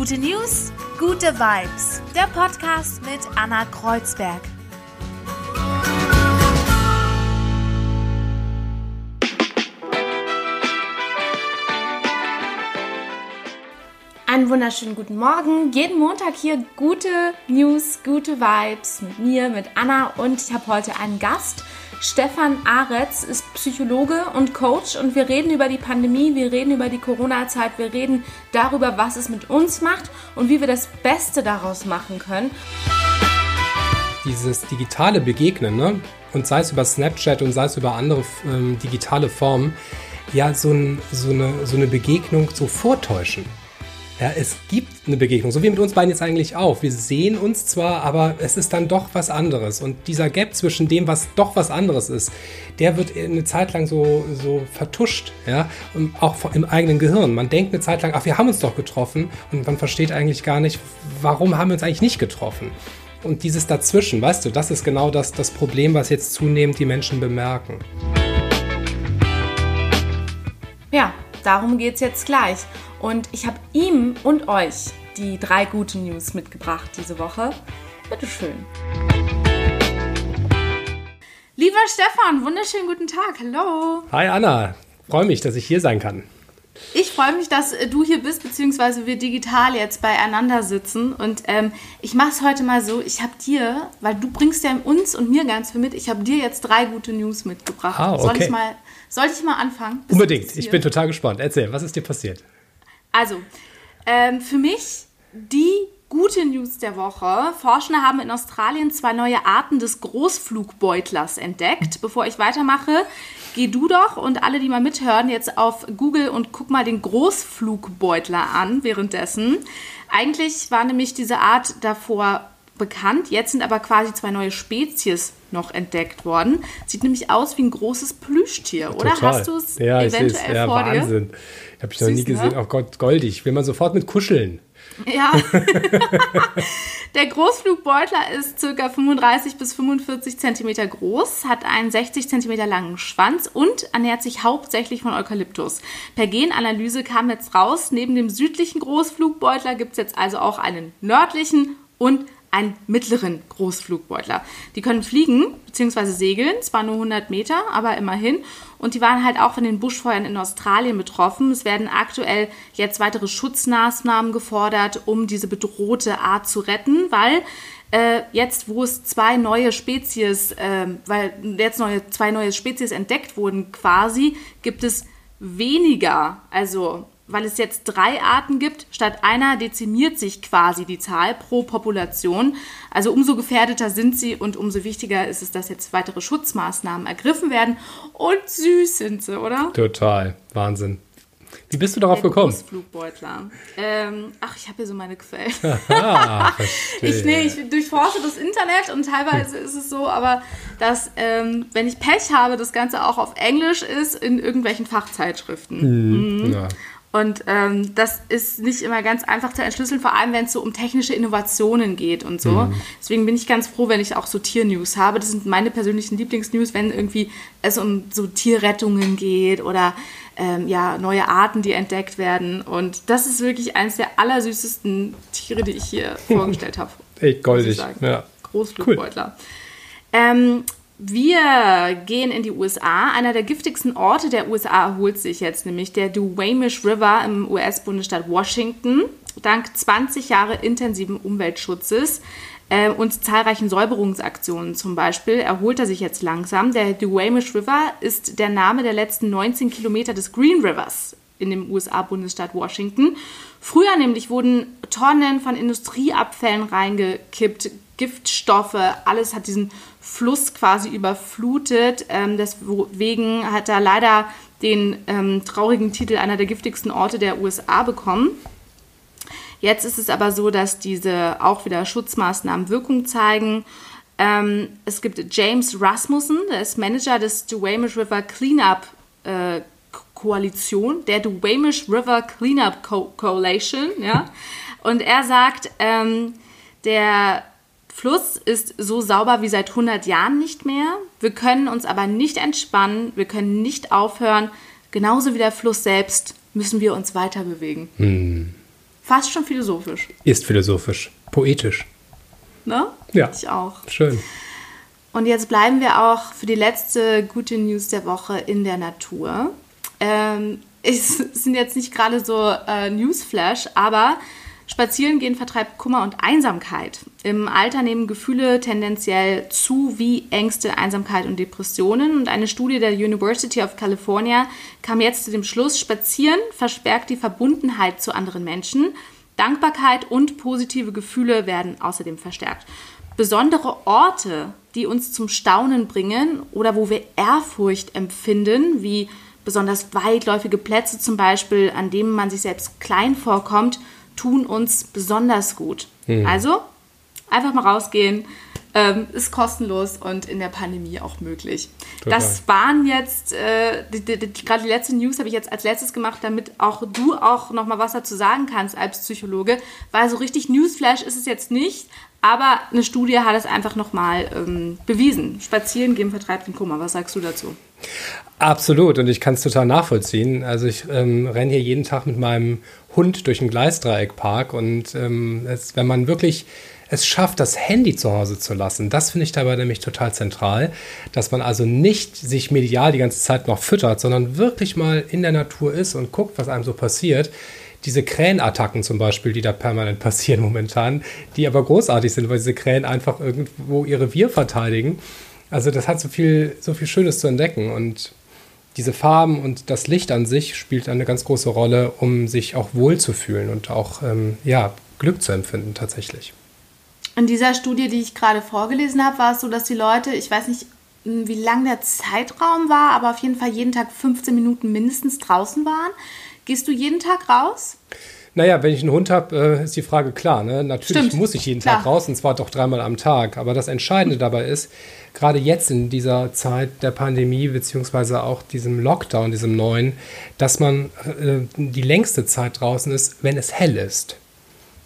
Gute News, gute Vibes. Der Podcast mit Anna Kreuzberg. Einen wunderschönen guten Morgen. Jeden Montag hier gute News, gute Vibes mit mir, mit Anna und ich habe heute einen Gast. Stefan Aretz ist Psychologe und Coach und wir reden über die Pandemie, wir reden über die Corona-Zeit, wir reden darüber, was es mit uns macht und wie wir das Beste daraus machen können. Dieses digitale Begegnen, ne? und sei es über Snapchat und sei es über andere ähm, digitale Formen, ja, so, ein, so, eine, so eine Begegnung so vortäuschen. Ja, es gibt eine Begegnung, so wie mit uns beiden jetzt eigentlich auch. Wir sehen uns zwar, aber es ist dann doch was anderes. Und dieser Gap zwischen dem, was doch was anderes ist, der wird eine Zeit lang so, so vertuscht, ja, und auch im eigenen Gehirn. Man denkt eine Zeit lang, ach, wir haben uns doch getroffen und man versteht eigentlich gar nicht, warum haben wir uns eigentlich nicht getroffen. Und dieses Dazwischen, weißt du, das ist genau das, das Problem, was jetzt zunehmend die Menschen bemerken. Ja, darum geht es jetzt gleich. Und ich habe ihm und euch die drei guten News mitgebracht diese Woche. Bitteschön. Lieber Stefan, wunderschönen guten Tag. Hallo. Hi Anna, freue mich, dass ich hier sein kann. Ich freue mich, dass du hier bist, beziehungsweise wir digital jetzt beieinander sitzen. Und ähm, ich mache es heute mal so, ich habe dir, weil du bringst ja uns und mir ganz viel mit, ich habe dir jetzt drei gute News mitgebracht. Ah, okay. Soll ich mal, soll ich mal anfangen? Unbedingt, ich bin total gespannt. Erzähl, was ist dir passiert? Also, ähm, für mich die gute News der Woche. Forschende haben in Australien zwei neue Arten des Großflugbeutlers entdeckt. Bevor ich weitermache, geh du doch und alle, die mal mithören, jetzt auf Google und guck mal den Großflugbeutler an währenddessen. Eigentlich war nämlich diese Art davor bekannt. Jetzt sind aber quasi zwei neue Spezies noch entdeckt worden. Sieht nämlich aus wie ein großes Plüschtier, oder? Total. Hast du es ja, eventuell ja, vor Wahnsinn. dir? Habe ich noch nie gesehen. Ne? Oh Gott, goldig. Will man sofort mit kuscheln. Ja. der Großflugbeutler ist ca. 35 bis 45 cm groß, hat einen 60 cm langen Schwanz und ernährt sich hauptsächlich von Eukalyptus. Per Genanalyse kam jetzt raus, neben dem südlichen Großflugbeutler gibt es jetzt also auch einen nördlichen und einen mittleren Großflugbeutler. Die können fliegen bzw. segeln, zwar nur 100 Meter, aber immerhin. Und die waren halt auch von den Buschfeuern in Australien betroffen. Es werden aktuell jetzt weitere Schutzmaßnahmen gefordert, um diese bedrohte Art zu retten, weil äh, jetzt, wo es zwei neue Spezies, äh, weil jetzt neue, zwei neue Spezies entdeckt wurden, quasi, gibt es weniger, also weil es jetzt drei Arten gibt, statt einer dezimiert sich quasi die Zahl pro Population. Also umso gefährdeter sind sie und umso wichtiger ist es, dass jetzt weitere Schutzmaßnahmen ergriffen werden. Und süß sind sie, oder? Total. Wahnsinn. Wie bist du darauf gekommen? Flugbeutler. Ähm, ach, ich habe hier so meine Quellen. Aha, ich, nee, ich durchforsche das Internet und teilweise ist es so, aber dass, ähm, wenn ich Pech habe, das Ganze auch auf Englisch ist in irgendwelchen Fachzeitschriften. Mhm. Mhm. Ja. Und ähm, das ist nicht immer ganz einfach zu entschlüsseln, vor allem wenn es so um technische Innovationen geht und so. Mhm. Deswegen bin ich ganz froh, wenn ich auch so Tiernews habe. Das sind meine persönlichen Lieblingsnews, wenn irgendwie es um so Tierrettungen geht oder ähm, ja, neue Arten, die entdeckt werden. Und das ist wirklich eines der allersüßesten Tiere, die ich hier vorgestellt habe. Echt goldig. Ja. Großflugbeutler. Cool. Ähm, wir gehen in die USA. Einer der giftigsten Orte der USA erholt sich jetzt, nämlich der Duwamish River im US-Bundesstaat Washington. Dank 20 Jahre intensiven Umweltschutzes äh, und zahlreichen Säuberungsaktionen zum Beispiel erholt er sich jetzt langsam. Der Duwamish River ist der Name der letzten 19 Kilometer des Green Rivers in dem USA-Bundesstaat Washington. Früher nämlich wurden Tonnen von Industrieabfällen reingekippt, Giftstoffe, alles hat diesen Fluss quasi überflutet. Ähm, deswegen hat er leider den ähm, traurigen Titel einer der giftigsten Orte der USA bekommen. Jetzt ist es aber so, dass diese auch wieder Schutzmaßnahmen Wirkung zeigen. Ähm, es gibt James Rasmussen, der ist Manager des Duwamish River Cleanup äh, Koalition, der Duwamish River Cleanup Co Coalition, ja. Und er sagt, ähm, der Fluss ist so sauber wie seit 100 Jahren nicht mehr. Wir können uns aber nicht entspannen, wir können nicht aufhören. Genauso wie der Fluss selbst müssen wir uns weiter bewegen. Hm. Fast schon philosophisch. Ist philosophisch, poetisch. Ne? Ja. Ich auch. Schön. Und jetzt bleiben wir auch für die letzte gute News der Woche in der Natur. Ähm, es sind jetzt nicht gerade so äh, Newsflash, aber Spazieren gehen vertreibt Kummer und Einsamkeit. Im Alter nehmen Gefühle tendenziell zu wie Ängste, Einsamkeit und Depressionen. Und eine Studie der University of California kam jetzt zu dem Schluss, Spazieren verstärkt die Verbundenheit zu anderen Menschen. Dankbarkeit und positive Gefühle werden außerdem verstärkt. Besondere Orte, die uns zum Staunen bringen oder wo wir Ehrfurcht empfinden, wie besonders weitläufige Plätze zum Beispiel, an denen man sich selbst klein vorkommt, tun uns besonders gut. Mhm. Also einfach mal rausgehen, ähm, ist kostenlos und in der Pandemie auch möglich. Total. Das waren jetzt, äh, die, die, die, gerade die letzte News habe ich jetzt als letztes gemacht, damit auch du auch noch mal was dazu sagen kannst als Psychologe, weil so richtig Newsflash ist es jetzt nicht, aber eine Studie hat es einfach noch mal ähm, bewiesen. Spazieren gehen vertreibt den Kummer. Was sagst du dazu? Absolut und ich kann es total nachvollziehen. Also ich ähm, renne hier jeden Tag mit meinem Hund durch den Gleisdreieckpark und ähm, es, wenn man wirklich es schafft, das Handy zu Hause zu lassen, das finde ich dabei nämlich total zentral, dass man also nicht sich medial die ganze Zeit noch füttert, sondern wirklich mal in der Natur ist und guckt, was einem so passiert. Diese Krähenattacken zum Beispiel, die da permanent passieren momentan, die aber großartig sind, weil diese Krähen einfach irgendwo ihre Wir verteidigen. Also das hat so viel, so viel Schönes zu entdecken und diese Farben und das Licht an sich spielt eine ganz große Rolle, um sich auch wohlzufühlen und auch ähm, ja, Glück zu empfinden tatsächlich. In dieser Studie, die ich gerade vorgelesen habe, war es so, dass die Leute, ich weiß nicht, wie lang der Zeitraum war, aber auf jeden Fall jeden Tag 15 Minuten mindestens draußen waren. Gehst du jeden Tag raus? Naja, wenn ich einen Hund habe, äh, ist die Frage klar. Ne? Natürlich Stimmt. muss ich jeden klar. Tag raus, und zwar doch dreimal am Tag. Aber das Entscheidende dabei ist, gerade jetzt in dieser Zeit der Pandemie, beziehungsweise auch diesem Lockdown, diesem neuen, dass man äh, die längste Zeit draußen ist, wenn es hell ist.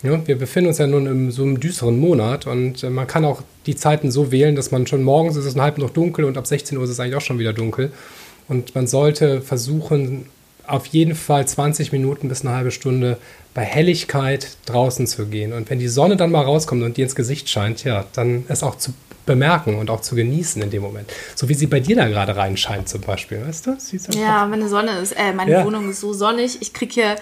Ja, wir befinden uns ja nun in so einem düsteren Monat und äh, man kann auch die Zeiten so wählen, dass man schon morgens ist es halb noch dunkel und ab 16 Uhr ist es eigentlich auch schon wieder dunkel. Und man sollte versuchen, auf jeden Fall 20 Minuten bis eine halbe Stunde bei Helligkeit draußen zu gehen. Und wenn die Sonne dann mal rauskommt und dir ins Gesicht scheint, ja, dann es auch zu bemerken und auch zu genießen in dem Moment. So wie sie bei dir da gerade reinscheint zum Beispiel, weißt du? Ja, meine Sonne ist, äh, meine ja. Wohnung ist so sonnig. Ich kriege hier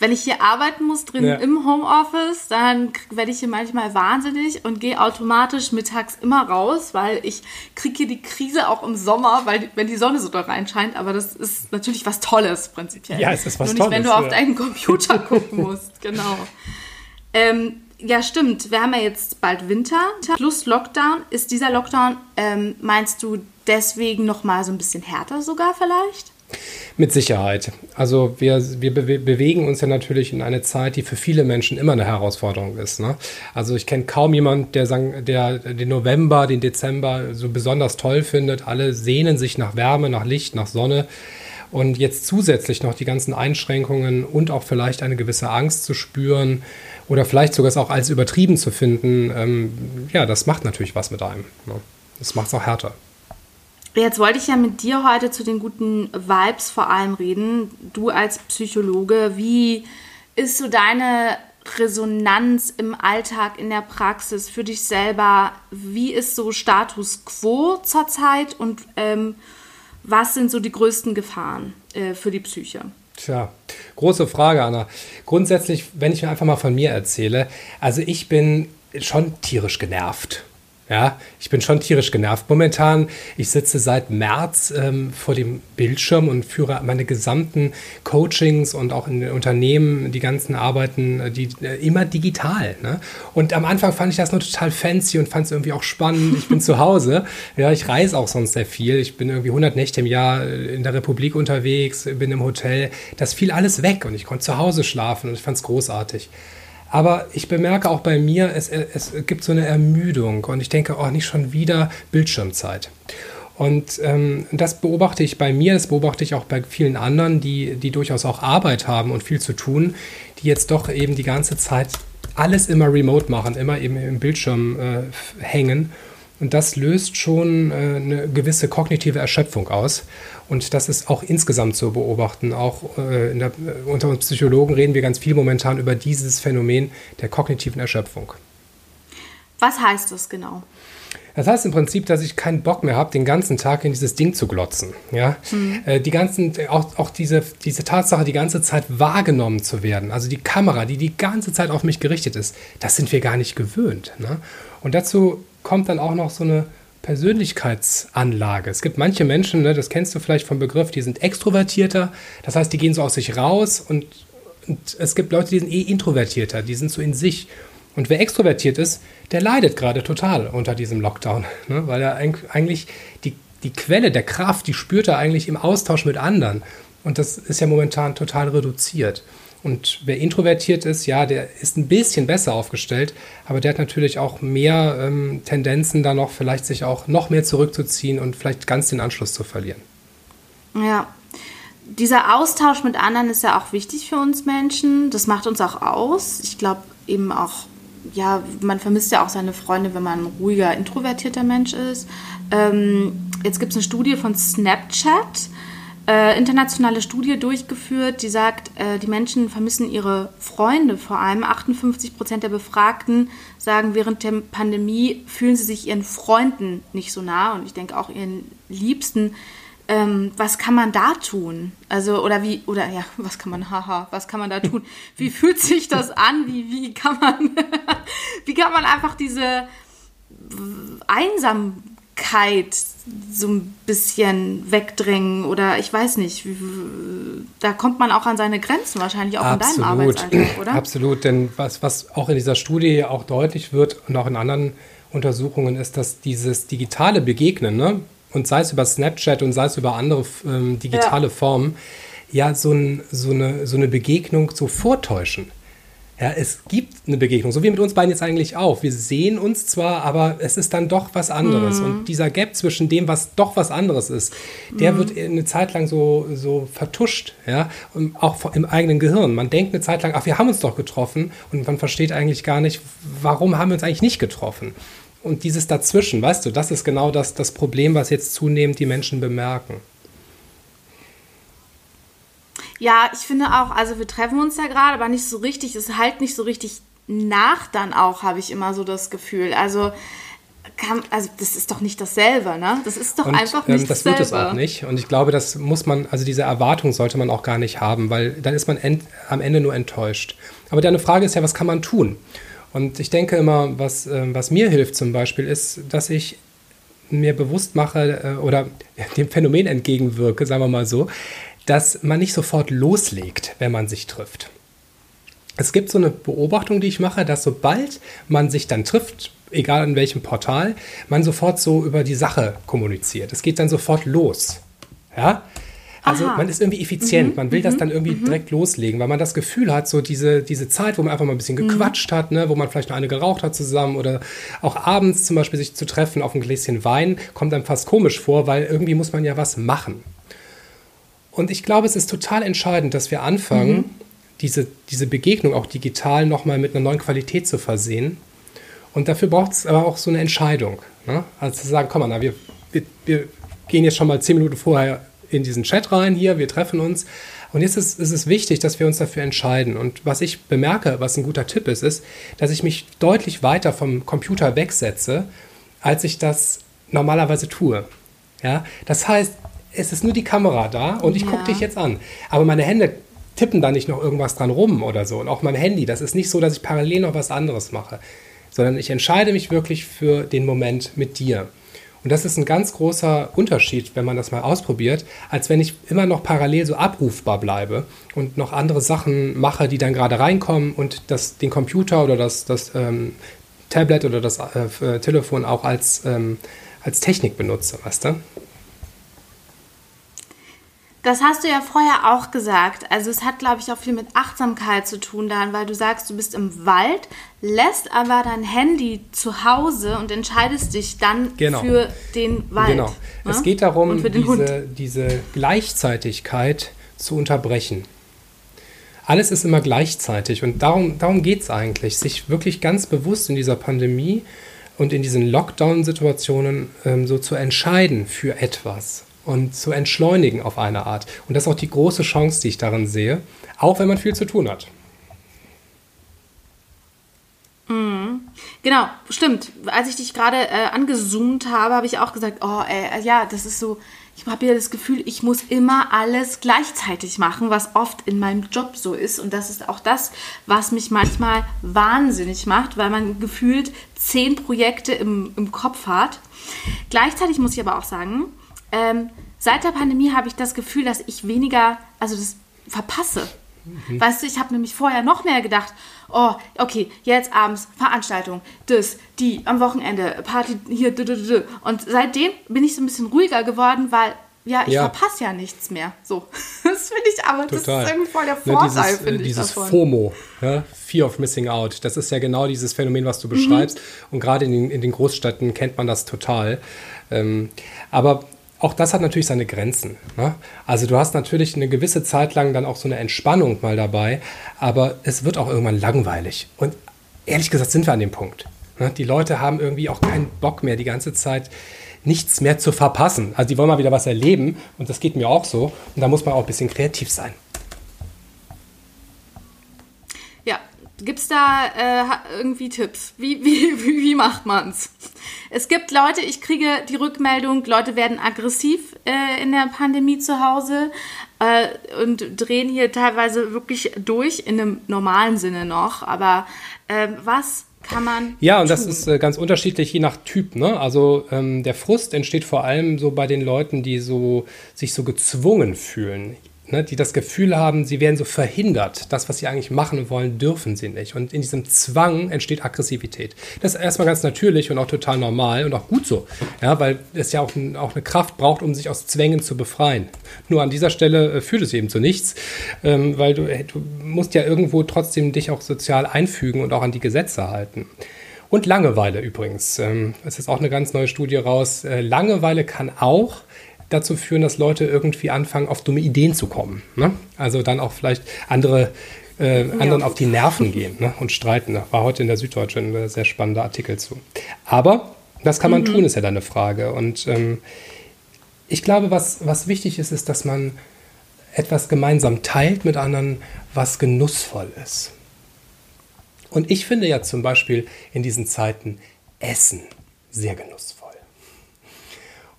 wenn ich hier arbeiten muss drin ja. im Homeoffice, dann werde ich hier manchmal wahnsinnig und gehe automatisch mittags immer raus, weil ich kriege hier die Krise auch im Sommer, weil wenn die Sonne so da reinscheint. Aber das ist natürlich was Tolles prinzipiell. Ja, es ist was Nur nicht, Tolles. wenn du auf deinen Computer gucken musst. Genau. Ähm, ja, stimmt. Wir haben ja jetzt bald Winter plus Lockdown. Ist dieser Lockdown, ähm, meinst du, deswegen noch mal so ein bisschen härter sogar vielleicht? Mit Sicherheit. Also wir, wir be bewegen uns ja natürlich in eine Zeit, die für viele Menschen immer eine Herausforderung ist. Ne? Also ich kenne kaum jemanden, der, der den November, den Dezember so besonders toll findet. Alle sehnen sich nach Wärme, nach Licht, nach Sonne. Und jetzt zusätzlich noch die ganzen Einschränkungen und auch vielleicht eine gewisse Angst zu spüren oder vielleicht sogar es auch als übertrieben zu finden, ähm, ja, das macht natürlich was mit einem. Ne? Das macht es auch härter. Jetzt wollte ich ja mit dir heute zu den guten Vibes vor allem reden. Du als Psychologe, wie ist so deine Resonanz im Alltag, in der Praxis für dich selber? Wie ist so Status quo zurzeit und ähm, was sind so die größten Gefahren äh, für die Psyche? Tja, große Frage, Anna. Grundsätzlich, wenn ich mir einfach mal von mir erzähle, also ich bin schon tierisch genervt ja, ich bin schon tierisch genervt. Momentan, ich sitze seit März ähm, vor dem Bildschirm und führe meine gesamten Coachings und auch in den Unternehmen die ganzen Arbeiten, äh, die äh, immer digital. Ne? Und am Anfang fand ich das nur total fancy und fand es irgendwie auch spannend. Ich bin zu Hause. Ja, ich reise auch sonst sehr viel. Ich bin irgendwie 100 Nächte im Jahr äh, in der Republik unterwegs, bin im Hotel. Das fiel alles weg und ich konnte zu Hause schlafen und ich fand es großartig. Aber ich bemerke auch bei mir, es, es gibt so eine Ermüdung und ich denke, oh, nicht schon wieder Bildschirmzeit. Und ähm, das beobachte ich bei mir, das beobachte ich auch bei vielen anderen, die, die durchaus auch Arbeit haben und viel zu tun, die jetzt doch eben die ganze Zeit alles immer remote machen, immer eben im Bildschirm äh, hängen Und das löst schon äh, eine gewisse kognitive Erschöpfung aus. Und das ist auch insgesamt zu beobachten. Auch äh, der, unter uns Psychologen reden wir ganz viel momentan über dieses Phänomen der kognitiven Erschöpfung. Was heißt das genau? Das heißt im Prinzip, dass ich keinen Bock mehr habe, den ganzen Tag in dieses Ding zu glotzen. Ja? Mhm. Äh, die ganzen, auch, auch diese, diese Tatsache, die ganze Zeit wahrgenommen zu werden, also die Kamera, die die ganze Zeit auf mich gerichtet ist, das sind wir gar nicht gewöhnt. Ne? Und dazu kommt dann auch noch so eine Persönlichkeitsanlage. Es gibt manche Menschen, ne, das kennst du vielleicht vom Begriff, die sind extrovertierter, das heißt, die gehen so aus sich raus und, und es gibt Leute, die sind eh introvertierter, die sind so in sich. Und wer extrovertiert ist, der leidet gerade total unter diesem Lockdown, ne? weil er eigentlich die, die Quelle der Kraft, die spürt er eigentlich im Austausch mit anderen. Und das ist ja momentan total reduziert. Und wer introvertiert ist, ja, der ist ein bisschen besser aufgestellt, aber der hat natürlich auch mehr ähm, Tendenzen, da noch vielleicht sich auch noch mehr zurückzuziehen und vielleicht ganz den Anschluss zu verlieren. Ja, dieser Austausch mit anderen ist ja auch wichtig für uns Menschen. Das macht uns auch aus. Ich glaube eben auch ja, man vermisst ja auch seine Freunde, wenn man ein ruhiger, introvertierter Mensch ist. Ähm, jetzt gibt es eine Studie von Snapchat, äh, internationale Studie durchgeführt, die sagt, äh, die Menschen vermissen ihre Freunde vor allem. 58 Prozent der Befragten sagen, während der Pandemie fühlen sie sich ihren Freunden nicht so nah und ich denke auch ihren Liebsten ähm, was kann man da tun? Also, oder wie, oder ja, was kann man, haha, was kann man da tun? Wie fühlt sich das an? Wie, wie kann man, wie kann man einfach diese Einsamkeit so ein bisschen wegdrängen oder ich weiß nicht, da kommt man auch an seine Grenzen wahrscheinlich auch Absolut. in deinem Arbeitsalltag, oder? Absolut, denn was, was auch in dieser Studie auch deutlich wird und auch in anderen Untersuchungen ist, dass dieses digitale Begegnen, ne, und sei es über Snapchat und sei es über andere ähm, digitale ja. Formen, ja, so, ein, so, eine, so eine Begegnung so vortäuschen. Ja, es gibt eine Begegnung, so wie mit uns beiden jetzt eigentlich auch. Wir sehen uns zwar, aber es ist dann doch was anderes. Mhm. Und dieser Gap zwischen dem, was doch was anderes ist, der mhm. wird eine Zeit lang so, so vertuscht, ja, und auch im eigenen Gehirn. Man denkt eine Zeit lang, ach, wir haben uns doch getroffen und man versteht eigentlich gar nicht, warum haben wir uns eigentlich nicht getroffen. Und dieses Dazwischen, weißt du, das ist genau das, das Problem, was jetzt zunehmend die Menschen bemerken. Ja, ich finde auch, also wir treffen uns ja gerade, aber nicht so richtig, es halt nicht so richtig nach dann auch, habe ich immer so das Gefühl. Also, kann, also das ist doch nicht dasselbe, ne? Das ist doch und, einfach nicht ähm, das dasselbe. Das wird es auch nicht. Und ich glaube, das muss man, also diese Erwartung sollte man auch gar nicht haben, weil dann ist man end, am Ende nur enttäuscht. Aber deine Frage ist ja, was kann man tun? Und ich denke immer, was, äh, was mir hilft zum Beispiel, ist, dass ich mir bewusst mache äh, oder dem Phänomen entgegenwirke, sagen wir mal so, dass man nicht sofort loslegt, wenn man sich trifft. Es gibt so eine Beobachtung, die ich mache, dass sobald man sich dann trifft, egal in welchem Portal, man sofort so über die Sache kommuniziert. Es geht dann sofort los. Ja? Also Aha. man ist irgendwie effizient, mhm. man will mhm. das dann irgendwie mhm. direkt loslegen, weil man das Gefühl hat, so diese, diese Zeit, wo man einfach mal ein bisschen mhm. gequatscht hat, ne, wo man vielleicht noch eine geraucht hat zusammen oder auch abends zum Beispiel sich zu treffen auf ein Gläschen Wein, kommt einem fast komisch vor, weil irgendwie muss man ja was machen. Und ich glaube, es ist total entscheidend, dass wir anfangen, mhm. diese, diese Begegnung auch digital nochmal mit einer neuen Qualität zu versehen. Und dafür braucht es aber auch so eine Entscheidung. Ne? Also zu sagen, komm mal, wir, wir, wir gehen jetzt schon mal zehn Minuten vorher in diesen Chat rein hier, wir treffen uns. Und jetzt ist, ist, es wichtig, dass wir uns dafür entscheiden. Und was ich bemerke, was ein guter Tipp ist, ist, dass ich mich deutlich weiter vom Computer wegsetze, als ich das normalerweise tue. Ja? Das heißt, es ist nur die Kamera da und ich ja. gucke dich jetzt an. Aber meine Hände tippen da nicht noch irgendwas dran rum oder so. Und auch mein Handy, das ist nicht so, dass ich parallel noch was anderes mache, sondern ich entscheide mich wirklich für den Moment mit dir. Und das ist ein ganz großer Unterschied, wenn man das mal ausprobiert, als wenn ich immer noch parallel so abrufbar bleibe und noch andere Sachen mache, die dann gerade reinkommen und das, den Computer oder das, das ähm, Tablet oder das äh, Telefon auch als, ähm, als Technik benutze, weißt du? Das hast du ja vorher auch gesagt. Also es hat, glaube ich, auch viel mit Achtsamkeit zu tun dann, weil du sagst, du bist im Wald, lässt aber dein Handy zu Hause und entscheidest dich dann genau. für den Wald. Genau. Ne? Es geht darum, diese, diese Gleichzeitigkeit zu unterbrechen. Alles ist immer gleichzeitig und darum, darum geht es eigentlich, sich wirklich ganz bewusst in dieser Pandemie und in diesen Lockdown-Situationen ähm, so zu entscheiden für etwas und zu entschleunigen auf eine Art. Und das ist auch die große Chance, die ich darin sehe, auch wenn man viel zu tun hat. Mhm. Genau, stimmt. Als ich dich gerade äh, angezoomt habe, habe ich auch gesagt, oh, ey, ja, das ist so, ich habe ja das Gefühl, ich muss immer alles gleichzeitig machen, was oft in meinem Job so ist. Und das ist auch das, was mich manchmal wahnsinnig macht, weil man gefühlt zehn Projekte im, im Kopf hat. Gleichzeitig muss ich aber auch sagen, ähm, seit der Pandemie habe ich das Gefühl, dass ich weniger, also das verpasse. Mhm. Weißt du, ich habe nämlich vorher noch mehr gedacht, oh, okay, jetzt abends Veranstaltung, das, die, am Wochenende, Party hier, d -d -d und seitdem bin ich so ein bisschen ruhiger geworden, weil ja, ich ja. verpasse ja nichts mehr. So, das finde ich aber, Total. das ist irgendwie voll der ne, Vorteil, ja, finde ich Dieses davon. FOMO, ja, Fear of Missing Out, das ist ja genau dieses Phänomen, was du mhm. beschreibst. Mhm. Und gerade in den, in den Großstädten kennt man das total. Ähm, aber auch das hat natürlich seine Grenzen. Ne? Also du hast natürlich eine gewisse Zeit lang dann auch so eine Entspannung mal dabei, aber es wird auch irgendwann langweilig. Und ehrlich gesagt sind wir an dem Punkt. Ne? Die Leute haben irgendwie auch keinen Bock mehr, die ganze Zeit nichts mehr zu verpassen. Also die wollen mal wieder was erleben und das geht mir auch so. Und da muss man auch ein bisschen kreativ sein. Gibt es da äh, irgendwie Tipps? Wie, wie, wie, wie macht man's? Es gibt Leute, ich kriege die Rückmeldung, Leute werden aggressiv äh, in der Pandemie zu Hause äh, und drehen hier teilweise wirklich durch, in einem normalen Sinne noch. Aber ähm, was kann man. Ja, und tun? das ist äh, ganz unterschiedlich je nach Typ. Ne? Also ähm, der Frust entsteht vor allem so bei den Leuten, die so sich so gezwungen fühlen ne, die das Gefühl haben, sie werden so verhindert. Das, was sie eigentlich machen wollen, dürfen sie nicht. Und in diesem Zwang entsteht Aggressivität. Das ist erstmal ganz natürlich und auch total normal und auch gut so. Ja, weil es ja auch, ein, auch eine Kraft braucht, um sich aus Zwängen zu befreien. Nur an dieser Stelle äh, führt es eben zu nichts, ähm, weil du, du musst ja irgendwo trotzdem dich auch sozial einfügen und auch an die Gesetze halten. Und Langeweile übrigens. Ähm, es ist auch eine ganz neue Studie raus. Äh, Langeweile kann auch dazu führen, dass Leute irgendwie anfangen, auf dumme Ideen zu kommen. Ne? Also dann auch vielleicht andere äh, anderen ja. auf die Nerven gehen ne? und streiten. Da war heute in der Süddeutschen ein sehr spannender Artikel zu. Aber das kann man mhm. tun, ist ja dann eine Frage. Und ähm, ich glaube, was, was wichtig ist, ist, dass man etwas gemeinsam teilt mit anderen, was genussvoll ist. Und ich finde ja zum Beispiel in diesen Zeiten Essen sehr genussvoll.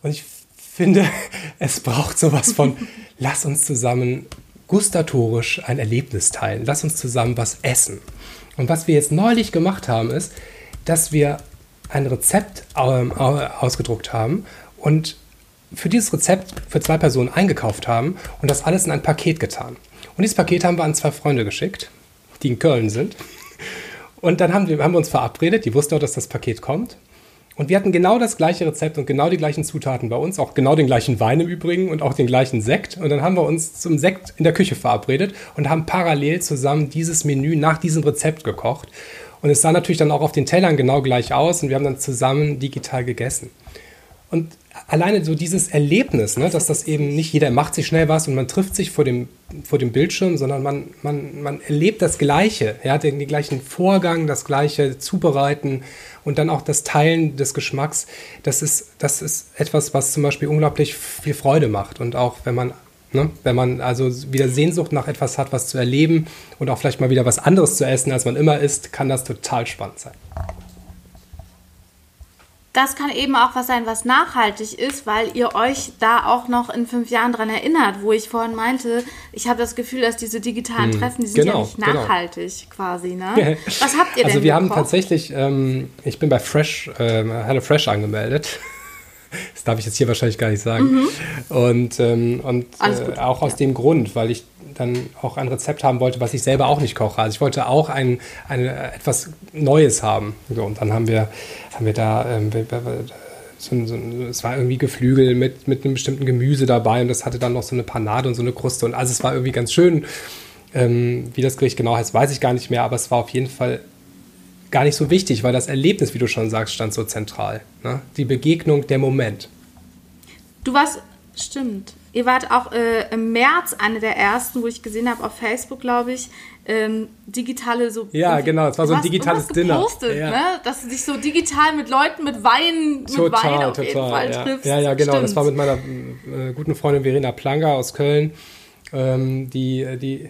Und ich finde, es braucht sowas von, lass uns zusammen gustatorisch ein Erlebnis teilen. Lass uns zusammen was essen. Und was wir jetzt neulich gemacht haben, ist, dass wir ein Rezept ähm, ausgedruckt haben und für dieses Rezept für zwei Personen eingekauft haben und das alles in ein Paket getan. Und dieses Paket haben wir an zwei Freunde geschickt, die in Köln sind. Und dann haben wir, haben wir uns verabredet, die wussten auch, dass das Paket kommt. Und wir hatten genau das gleiche Rezept und genau die gleichen Zutaten bei uns, auch genau den gleichen Wein im Übrigen und auch den gleichen Sekt. Und dann haben wir uns zum Sekt in der Küche verabredet und haben parallel zusammen dieses Menü nach diesem Rezept gekocht. Und es sah natürlich dann auch auf den Tellern genau gleich aus und wir haben dann zusammen digital gegessen. Und alleine so dieses Erlebnis, ne, dass das eben nicht jeder macht sich schnell was und man trifft sich vor dem, vor dem Bildschirm, sondern man, man, man erlebt das Gleiche, ja, den, den gleichen Vorgang, das gleiche Zubereiten und dann auch das Teilen des Geschmacks. Das ist, das ist etwas, was zum Beispiel unglaublich viel Freude macht und auch wenn man Ne? Wenn man also wieder Sehnsucht nach etwas hat, was zu erleben und auch vielleicht mal wieder was anderes zu essen, als man immer isst, kann das total spannend sein das kann eben auch was sein, was nachhaltig ist, weil ihr euch da auch noch in fünf Jahren dran erinnert, wo ich vorhin meinte, ich habe das Gefühl, dass diese digitalen hm, Treffen, die sind genau, ja nicht genau. nachhaltig genau. quasi. Ne? Was habt ihr denn? Also wir haben tatsächlich, ähm, ich bin bei Fresh, äh, HelloFresh angemeldet. Das darf ich jetzt hier wahrscheinlich gar nicht sagen. Mhm. Und, ähm, und äh, auch aus ja. dem Grund, weil ich dann auch ein Rezept haben wollte, was ich selber auch nicht koche. Also ich wollte auch ein, eine, etwas Neues haben. So, und dann haben wir, haben wir da, ähm, so, so, es war irgendwie Geflügel mit, mit einem bestimmten Gemüse dabei und das hatte dann noch so eine Panade und so eine Kruste. Und also es war irgendwie ganz schön. Ähm, wie das Gericht genau heißt, weiß ich gar nicht mehr, aber es war auf jeden Fall gar nicht so wichtig, weil das Erlebnis, wie du schon sagst, stand so zentral. Ne? Die Begegnung, der Moment. Du warst, stimmt. Ihr wart auch äh, im März eine der ersten, wo ich gesehen habe auf Facebook, glaube ich, ähm, digitale so. Ja, genau, es war so ein digitales Dinner. Gepostet, ja. ne? Dass du dich so digital mit Leuten mit Wein, mit total, Wein auf total, jeden Fall ja. triffst. Ja, ja, genau. Stimmt. Das war mit meiner äh, guten Freundin Verena Planger aus Köln. Ähm, die, die,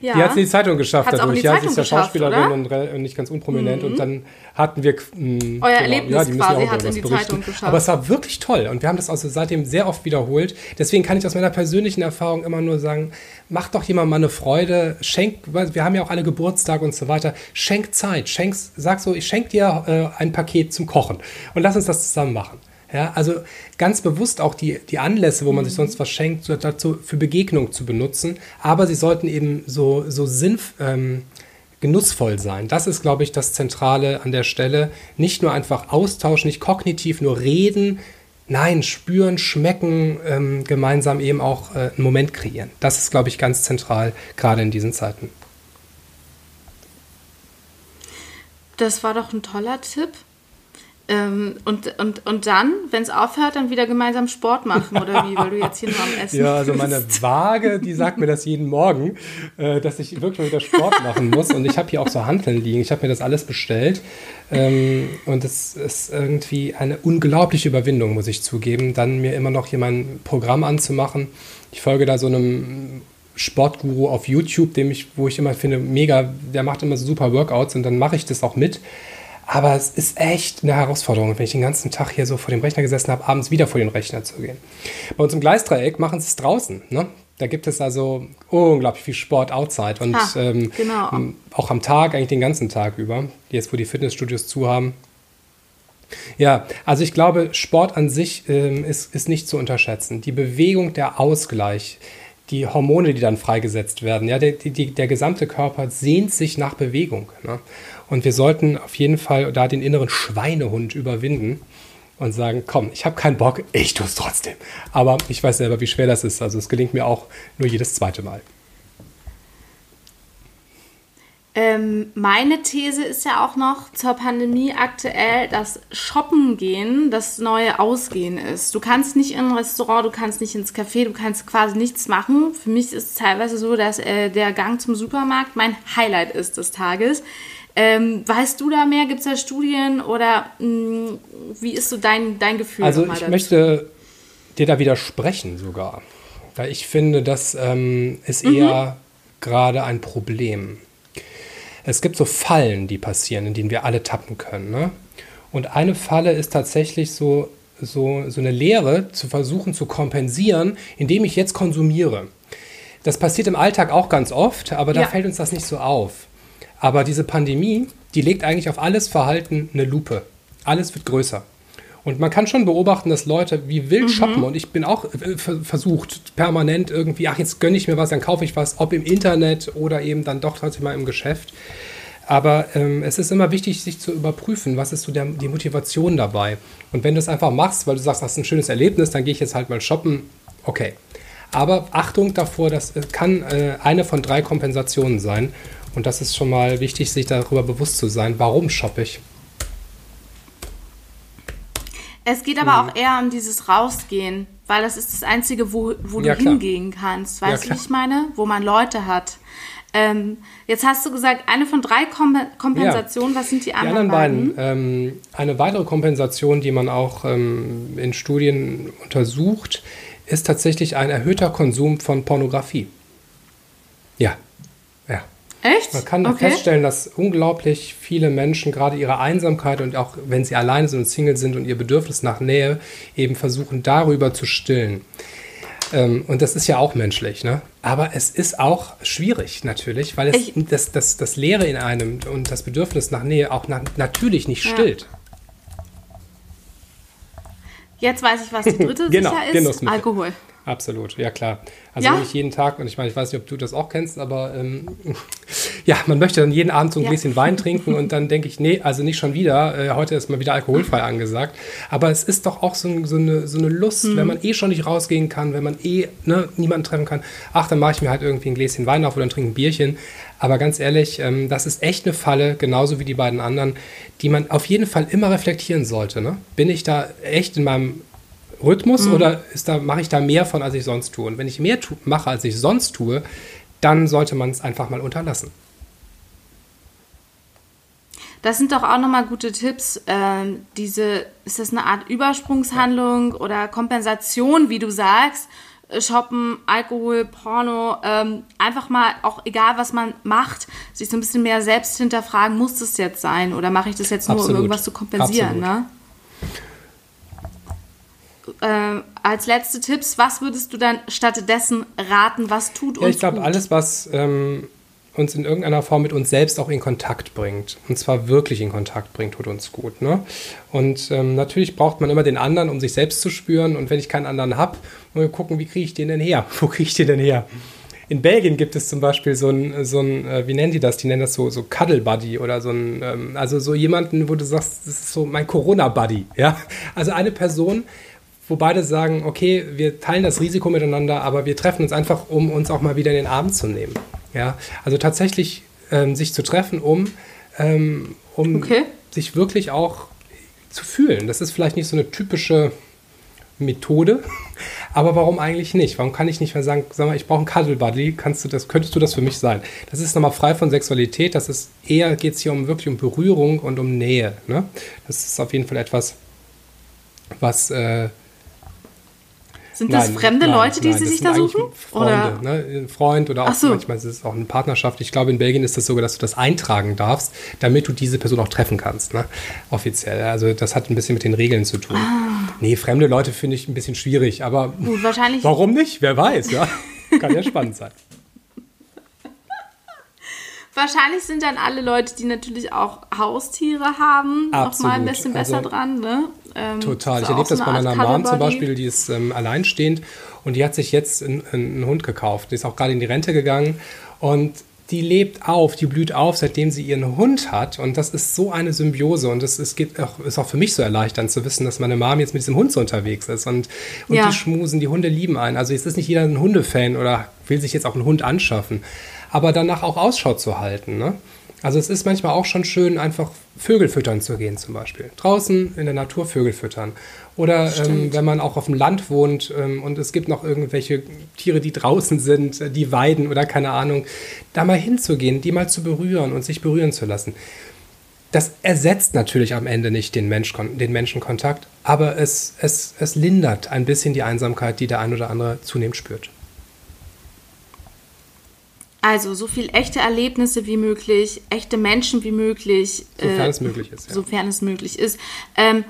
ja. die hat es in die Zeitung geschafft Hat's auch in dadurch. die Ja, sie Zeitung ist ja Schauspielerin oder? und, nicht ganz unprominent. Und dann hatten wir. Mh, Euer Erlebnis ja, die quasi auch über hat's in die berichten. Zeitung geschafft. Aber es war wirklich toll. Und wir haben das also seitdem sehr oft wiederholt. Deswegen kann ich aus meiner persönlichen Erfahrung immer nur sagen, macht doch jemand mal eine Freude, schenkt, weil wir haben ja auch alle Geburtstag und so weiter, schenk Zeit, schenk, sag so, ich schenke dir äh, ein Paket zum Kochen und lass uns das zusammen machen. Ja, also ganz bewusst auch die, die Anlässe, wo man sich sonst was schenkt, dazu für Begegnung zu benutzen, aber sie sollten eben so, so sinn, ähm, genussvoll sein. Das ist, glaube ich, das Zentrale an der Stelle. Nicht nur einfach austauschen, nicht kognitiv nur reden, nein, spüren, schmecken, ähm, gemeinsam eben auch äh, einen Moment kreieren. Das ist, glaube ich, ganz zentral, gerade in diesen Zeiten. Das war doch ein toller Tipp. Ähm, und, und, und dann, wenn es aufhört, dann wieder gemeinsam Sport machen oder wie, weil du jetzt hier nur am Essen Ja, also meine Waage, die sagt mir das jeden Morgen, äh, dass ich wirklich mal wieder Sport machen muss. Und ich habe hier auch so Hanteln liegen. Ich habe mir das alles bestellt. Ähm, und es ist irgendwie eine unglaubliche Überwindung, muss ich zugeben, dann mir immer noch hier mein Programm anzumachen. Ich folge da so einem Sportguru auf YouTube, dem ich, wo ich immer finde, mega, der macht immer so super Workouts und dann mache ich das auch mit. Aber es ist echt eine Herausforderung, wenn ich den ganzen Tag hier so vor dem Rechner gesessen habe, abends wieder vor den Rechner zu gehen. Bei uns im Gleisdreieck machen sie es draußen. Ne? Da gibt es also unglaublich viel Sport outside und Ha, ähm, genau. auch am Tag, eigentlich den ganzen Tag über. Jetzt, wo die Fitnessstudios zu haben. Ja, also ich glaube, Sport an sich ähm, ist, ist nicht zu unterschätzen. Die Bewegung, der Ausgleich, die Hormone, die dann freigesetzt werden, ja, der, die, der gesamte Körper sehnt sich nach Bewegung. Ne? Und wir sollten auf jeden Fall da den inneren Schweinehund überwinden und sagen, komm, ich habe keinen Bock, ich tue es trotzdem. Aber ich weiß selber, wie schwer das ist. Also es gelingt mir auch nur jedes zweite Mal. Ähm, meine These ist ja auch noch zur Pandemie aktuell, dass Shoppen gehen das neue Ausgehen ist. Du kannst nicht in ein Restaurant, du kannst nicht ins Café, du kannst quasi nichts machen. Für mich ist es teilweise so, dass äh, der Gang zum Supermarkt mein Highlight ist des Tages. Ähm, weißt du da mehr? Gibt es da Studien oder mh, wie ist so dein, dein Gefühl? Also ich dazu? möchte dir da widersprechen sogar. Weil ich finde, das ähm, ist eher gerade ein Problem. Es gibt so Fallen, die passieren, in denen wir alle tappen können. Ne? Und eine Falle ist tatsächlich so, so, so eine Lehre zu versuchen zu kompensieren, indem ich jetzt konsumiere. Das passiert im Alltag auch ganz oft, aber da Ja. fällt uns das nicht so auf. Aber diese Pandemie, die legt eigentlich auf alles Verhalten eine Lupe. Alles wird größer. Und man kann schon beobachten, dass Leute wie wild shoppen und ich bin auch äh, ver- versucht, permanent irgendwie, ach, jetzt gönne ich mir was, dann kaufe ich was, ob im Internet oder eben dann doch trotzdem mal im Geschäft. Aber ähm, es ist immer wichtig, sich zu überprüfen, was ist so der, die Motivation dabei. Und wenn du es einfach machst, weil du sagst, das ist ein schönes Erlebnis, dann gehe ich jetzt halt mal shoppen, okay. Aber Achtung davor, das äh, kann äh, eine von drei Kompensationen sein. Und das ist schon mal wichtig, sich darüber bewusst zu sein, warum shoppe ich. Es geht aber auch eher um dieses Rausgehen, weil das ist das Einzige, wo, wo du Ja, klar. hingehen kannst. Weißt du, klar. wie ich meine? Wo man Leute hat. Ähm, jetzt hast du gesagt, eine von drei Kom Kompensationen. Was sind die Die anderen, anderen beiden, ähm, eine weitere Kompensation, die man auch ähm, in Studien untersucht, ist tatsächlich ein erhöhter Konsum von Pornografie. Ja, ja. Echt? Man kann okay. feststellen, dass unglaublich viele Menschen gerade ihre Einsamkeit und auch wenn sie alleine sind und Single sind und ihr Bedürfnis nach Nähe eben versuchen, darüber zu stillen. Ähm, und das ist ja auch menschlich, ne? Aber es ist auch schwierig natürlich, weil es Ich- das, das, das Leere in einem und das Bedürfnis nach Nähe auch na, natürlich nicht Ja. stillt. Jetzt weiß ich, was die dritte Genau, sicher ist. Alkohol. Absolut, ja klar. Also Ja? nicht jeden Tag, und ich meine, ich weiß nicht, ob du das auch kennst, aber ähm, ja, man möchte dann jeden Abend so ein Ja. Gläschen Wein trinken und dann denke ich, nee, also nicht schon wieder, äh, heute ist mal wieder alkoholfrei angesagt. Aber es ist doch auch so, so, eine, so eine Lust, Mhm. wenn man eh schon nicht rausgehen kann, wenn man eh ne, niemanden treffen kann, ach, dann mache ich mir halt irgendwie ein Gläschen Wein auf oder dann trinke ein Bierchen. Aber ganz ehrlich, ähm, das ist echt eine Falle, genauso wie die beiden anderen, die man auf jeden Fall immer reflektieren sollte. Ne? Bin ich da echt in meinem Rhythmus mhm. oder da, mache ich da mehr von, als ich sonst tue? Und wenn ich mehr mache, als ich sonst tue, dann sollte man es einfach mal unterlassen. Das sind doch auch nochmal gute Tipps. Ähm, diese, ist das eine Art Übersprungshandlung oder Kompensation, wie du sagst? Shoppen, Alkohol, Porno, ähm, einfach mal, auch egal was man macht, sich so ein bisschen mehr selbst hinterfragen, muss das jetzt sein oder mache ich das jetzt nur, Absolut. um irgendwas zu kompensieren, ne? Äh, als letzte Tipps, was würdest du dann stattdessen raten, was tut uns ja, ich glaube, alles, was ähm, uns in irgendeiner Form mit uns selbst auch in Kontakt bringt. Und zwar wirklich in Kontakt bringt, tut uns gut. Ne? Und ähm, natürlich braucht man immer den anderen, um sich selbst zu spüren. Und wenn ich keinen anderen habe, muss ich gucken, wie kriege ich den denn her? Wo kriege ich den denn her? In Belgien gibt es zum Beispiel so ein, so ein äh, wie nennen die das? Die nennen das so, so Cuddle Buddy oder so ein, ähm, also so jemanden, wo du sagst, das ist so mein Corona Buddy, ja? Also eine Person, wo beide sagen, okay, wir teilen das Risiko miteinander, aber wir treffen uns einfach, um uns auch mal wieder in den Arm zu nehmen. Ja, also tatsächlich ähm, sich zu treffen, um, ähm, um okay. sich wirklich auch zu fühlen. Das ist vielleicht nicht so eine typische Methode, aber warum eigentlich nicht? Warum kann ich nicht mehr sagen, sag mal, ich brauche einen Cuddle Buddy, kannst du das, könntest du das für mich sein? Das ist nochmal frei von Sexualität, das ist eher, geht es hier um wirklich um Berührung und um Nähe. Ne? Das ist auf jeden Fall etwas, was äh, sind das nein, fremde nein, Leute, die nein, sie sich da suchen? Freunde, oder? Ne? Ein Freund oder auch so. manchmal ist es auch eine Partnerschaft. Ich glaube, in Belgien ist das sogar, dass du das eintragen darfst, damit du diese Person auch treffen kannst, ne? offiziell. Also das hat ein bisschen mit den Regeln zu tun. Ah. Nee, fremde Leute finde ich ein bisschen schwierig, aber Gut, wahrscheinlich. warum nicht? Wer weiß, ja. Kann ja spannend sein. Wahrscheinlich sind dann alle Leute, die natürlich auch Haustiere haben, Absolut. noch mal ein bisschen besser also, dran. Ne? Ähm, Total. Ich erlebe das bei meiner Mom zum Beispiel, die ist ähm, alleinstehend und die hat sich jetzt einen, einen Hund gekauft. Die ist auch gerade in die Rente gegangen und die lebt auf, die blüht auf, seitdem sie ihren Hund hat. Und das ist so eine Symbiose. Und das ist, auch, ist auch für mich so erleichternd zu wissen, dass meine Mom jetzt mit diesem Hund so unterwegs ist. Und, und ja. die schmusen, die Hunde lieben einen. Also es ist nicht jeder ein Hundefan oder will sich jetzt auch einen Hund anschaffen. Aber danach auch Ausschau zu halten. Ne? Also es ist manchmal auch schon schön, einfach Vögel füttern zu gehen zum Beispiel. Draußen in der Natur Vögel füttern. Oder ähm, wenn man auch auf dem Land wohnt ähm, und es gibt noch irgendwelche Tiere, die draußen sind, äh, die weiden oder keine Ahnung, da mal hinzugehen, die mal zu berühren und sich berühren zu lassen. Das ersetzt natürlich am Ende nicht den, Mensch, den Menschenkontakt, aber es, es, es lindert ein bisschen die Einsamkeit, die der ein oder andere zunehmend spürt. Also so viel echte Erlebnisse wie möglich, echte Menschen wie möglich. Sofern äh, es möglich ist. Ja. Sofern es möglich ist. Ähm,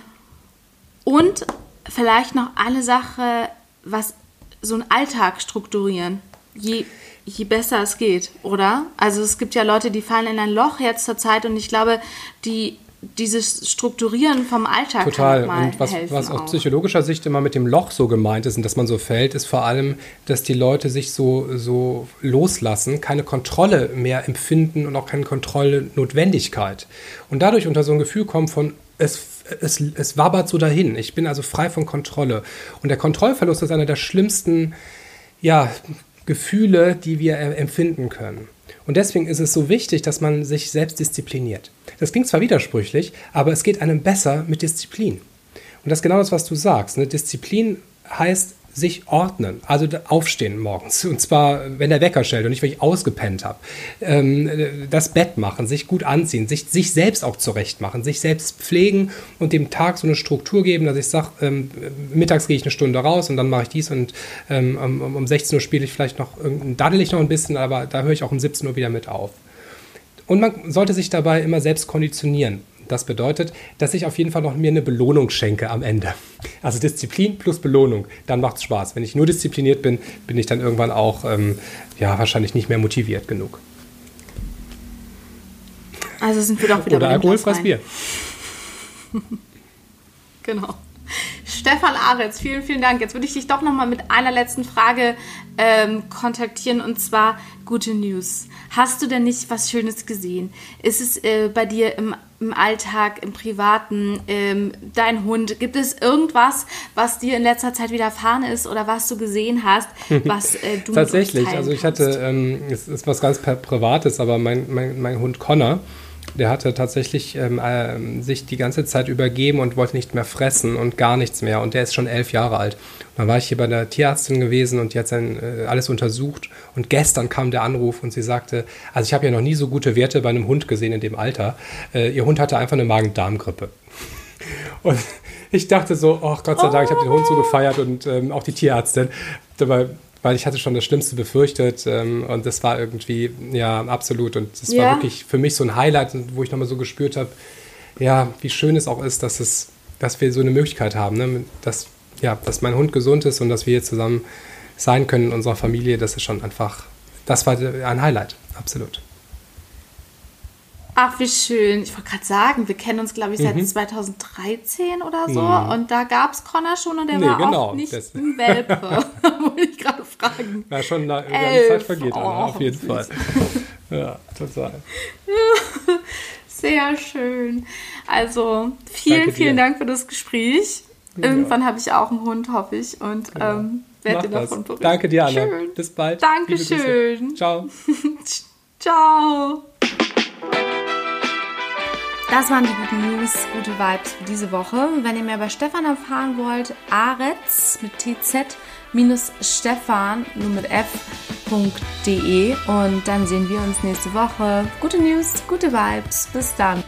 und vielleicht noch eine Sache, was so einen Alltag strukturieren. Je, je besser es geht, oder? Also es gibt ja Leute, die fallen in ein Loch jetzt zur Zeit und ich glaube, die dieses Strukturieren vom Alltag Total. und was, was aus psychologischer Sicht immer mit dem Loch so gemeint ist und dass man so fällt, ist vor allem, dass die Leute sich so, so loslassen, keine Kontrolle mehr empfinden und auch keine Kontrollnotwendigkeit. Und dadurch unter so ein Gefühl kommen von, es, es, es wabert so dahin. Ich bin also frei von Kontrolle. Und der Kontrollverlust ist einer der schlimmsten ja, Gefühle, die wir empfinden können. Und deswegen ist es so wichtig, dass man sich selbst diszipliniert. Das klingt zwar widersprüchlich, aber es geht einem besser mit Disziplin. Und das ist genau das, was du sagst. Ne? Disziplin heißt sich ordnen, also aufstehen morgens. Und zwar, wenn der Wecker stellt und nicht, weil ich ausgepennt habe. Ähm, das Bett machen, sich gut anziehen, sich, sich selbst auch zurecht machen, sich selbst pflegen und dem Tag so eine Struktur geben, dass ich sage, ähm, mittags gehe ich eine Stunde raus und dann mache ich dies und ähm, um, um 16 Uhr spiele ich vielleicht noch, daddel ich noch ein bisschen, aber da höre ich auch um 17 Uhr wieder mit auf. Und man sollte sich dabei immer selbst konditionieren. Das bedeutet, dass ich auf jeden Fall noch mir eine Belohnung schenke am Ende. Also Disziplin plus Belohnung, dann macht es Spaß. Wenn ich nur diszipliniert bin, bin ich dann irgendwann auch ähm, ja, wahrscheinlich nicht mehr motiviert genug. Also sind wir doch wieder Oder alkoholfreies Bier. genau. Stefan Aretz, vielen, vielen Dank. Jetzt würde ich dich doch noch mal mit einer letzten Frage ähm, kontaktieren und zwar gute News. Hast du denn nicht was Schönes gesehen? Ist es äh, bei dir im, im, Alltag, im Privaten, ähm, dein Hund? Gibt es irgendwas, was dir in letzter Zeit widerfahren ist oder was du gesehen hast, was äh, du Tatsächlich, also ich hatte, ähm, es ist was ganz Privates, aber mein, mein, mein Hund Connor, Der hatte tatsächlich ähm, äh, sich die ganze Zeit übergeben und wollte nicht mehr fressen und gar nichts mehr. Und der ist schon elf Jahre alt. Und dann war ich hier bei der Tierärztin gewesen und die hat dann äh, alles untersucht. Und gestern kam der Anruf und sie sagte, also ich habe ja noch nie so gute Werte bei einem Hund gesehen in dem Alter. Äh, ihr Hund hatte einfach eine Magen-Darm-Grippe. Und ich dachte so, oh Gott sei Dank, ich habe den Hund so gefeiert und ähm, auch die Tierärztin. Dabei weil ich hatte schon das Schlimmste befürchtet ähm, und das war irgendwie, ja, absolut. Und das ja. war wirklich für mich so ein Highlight, wo ich nochmal so gespürt habe, ja, wie schön es auch ist, dass, es, dass wir so eine Möglichkeit haben, ne? dass, ja, dass mein Hund gesund ist und dass wir hier zusammen sein können in unserer Familie. Das ist schon einfach, das war ein Highlight, absolut. Ach, wie schön. Ich wollte gerade sagen, wir kennen uns, glaube ich, seit mhm. 2013 oder so. Mhm. Und da gab es Connor schon und der nee, war genau, auch nicht das. ein Welpe. wollte ich gerade fragen. Ja, schon eine, eine Zeit vergeht, oh, Anna, auf jeden Fall. ja, total. Sehr schön. Also, vielen, Danke vielen Dank für das Gespräch. Irgendwann ja. habe ich auch einen Hund, hoffe ich. Und ja. ähm, werde dir davon berichten. Danke dir, Anna. Schön. Bis bald. Dankeschön. Ciao. Ciao. Das waren die guten News, gute Vibes für diese Woche. Wenn ihr mehr über Stefan erfahren wollt, aretz mit tz-stefan nur mit f.de und dann sehen wir uns nächste Woche. Gute News, gute Vibes. Bis dann.